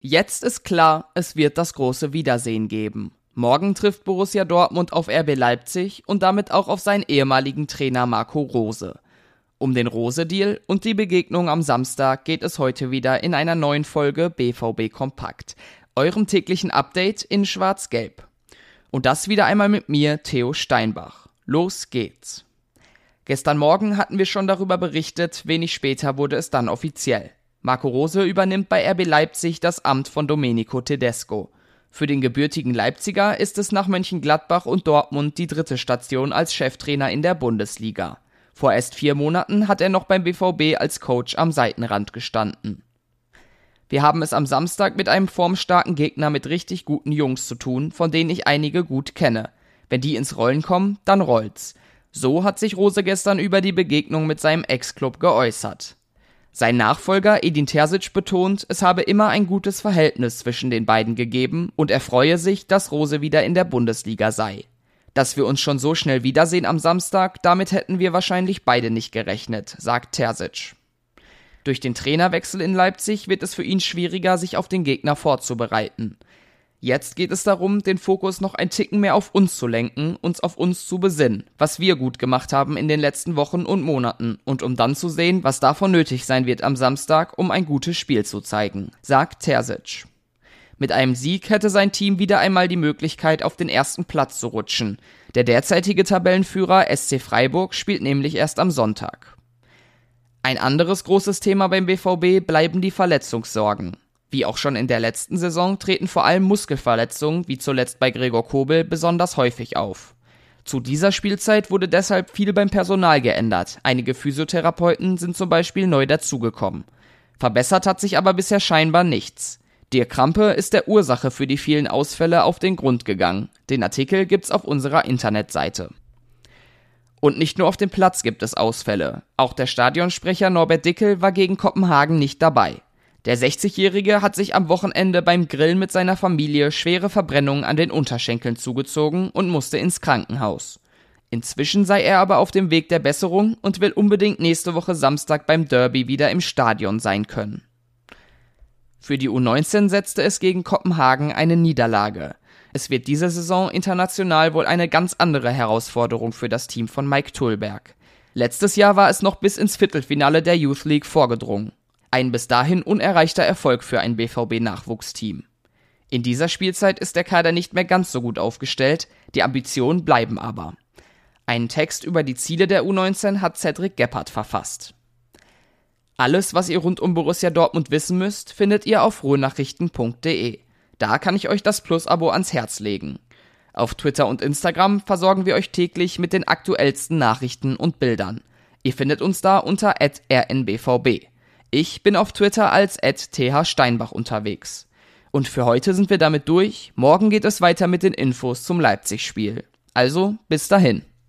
Jetzt ist klar, es wird das große Wiedersehen geben. Morgen trifft Borussia Dortmund auf RB Leipzig und damit auch auf seinen ehemaligen Trainer Marco Rose. Um den Rose-Deal und die Begegnung am Samstag geht es heute wieder in einer neuen Folge BVB Kompakt, eurem täglichen Update in Schwarz-Gelb. Und das wieder einmal mit mir, Theo Steinbach. Los geht's. Gestern Morgen hatten wir schon darüber berichtet, wenig später wurde es dann offiziell. Marco Rose übernimmt bei RB Leipzig das Amt von Domenico Tedesco. Für den gebürtigen Leipziger ist es nach Mönchengladbach und Dortmund die dritte Station als Cheftrainer in der Bundesliga. Vor erst vier Monaten hat er noch beim BVB als Coach am Seitenrand gestanden. Wir haben es am Samstag mit einem formstarken Gegner mit richtig guten Jungs zu tun, von denen ich einige gut kenne. Wenn die ins Rollen kommen, dann rollt's. So hat sich Rose gestern über die Begegnung mit seinem Ex-Club geäußert. Sein Nachfolger Edin Terzic betont, es habe immer ein gutes Verhältnis zwischen den beiden gegeben und er freue sich, dass Rose wieder in der Bundesliga sei. Dass wir uns schon so schnell wiedersehen am Samstag, damit hätten wir wahrscheinlich beide nicht gerechnet, sagt Terzic. Durch den Trainerwechsel in Leipzig wird es für ihn schwieriger, sich auf den Gegner vorzubereiten. Jetzt geht es darum, den Fokus noch ein Ticken mehr auf uns zu lenken, uns auf uns zu besinnen, was wir gut gemacht haben in den letzten Wochen und Monaten und um dann zu sehen, was davon nötig sein wird am Samstag, um ein gutes Spiel zu zeigen, sagt Terzic. Mit einem Sieg hätte sein Team wieder einmal die Möglichkeit, auf den ersten Platz zu rutschen. Der derzeitige Tabellenführer SC Freiburg spielt nämlich erst am Sonntag. Ein anderes großes Thema beim BVB bleiben die Verletzungssorgen. Wie auch schon in der letzten Saison treten vor allem Muskelverletzungen, wie zuletzt bei Gregor Kobel, besonders häufig auf. Zu dieser Spielzeit wurde deshalb viel beim Personal geändert. Einige Physiotherapeuten sind zum Beispiel neu dazugekommen. Verbessert hat sich aber bisher scheinbar nichts. Dirk Krampe ist der Ursache für die vielen Ausfälle auf den Grund gegangen. Den Artikel gibt's auf unserer Internetseite. Und nicht nur auf dem Platz gibt es Ausfälle. Auch der Stadionsprecher Norbert Dickel war gegen Kopenhagen nicht dabei. Der 60-Jährige hat sich am Wochenende beim Grillen mit seiner Familie schwere Verbrennungen an den Unterschenkeln zugezogen und musste ins Krankenhaus. Inzwischen sei er aber auf dem Weg der Besserung und will unbedingt nächste Woche Samstag beim Derby wieder im Stadion sein können. Für die U19 setzte es gegen Kopenhagen eine Niederlage. Es wird diese Saison international wohl eine ganz andere Herausforderung für das Team von Mike Tullberg. Letztes Jahr war es noch bis ins Viertelfinale der Youth League vorgedrungen. Ein bis dahin unerreichter Erfolg für ein BVB-Nachwuchsteam. In dieser Spielzeit ist der Kader nicht mehr ganz so gut aufgestellt, die Ambitionen bleiben aber. Einen Text über die Ziele der U19 hat Cedric Gebhardt verfasst. Alles, was ihr rund um Borussia Dortmund wissen müsst, findet ihr auf ruhenachrichten.de. Da kann ich euch das Plus-Abo ans Herz legen. Auf Twitter und Instagram versorgen wir euch täglich mit den aktuellsten Nachrichten und Bildern. Ihr findet uns da unter rnbvb. Ich bin auf Twitter als thsteinbach unterwegs. Und für heute sind wir damit durch. Morgen geht es weiter mit den Infos zum Leipzig-Spiel. Also bis dahin.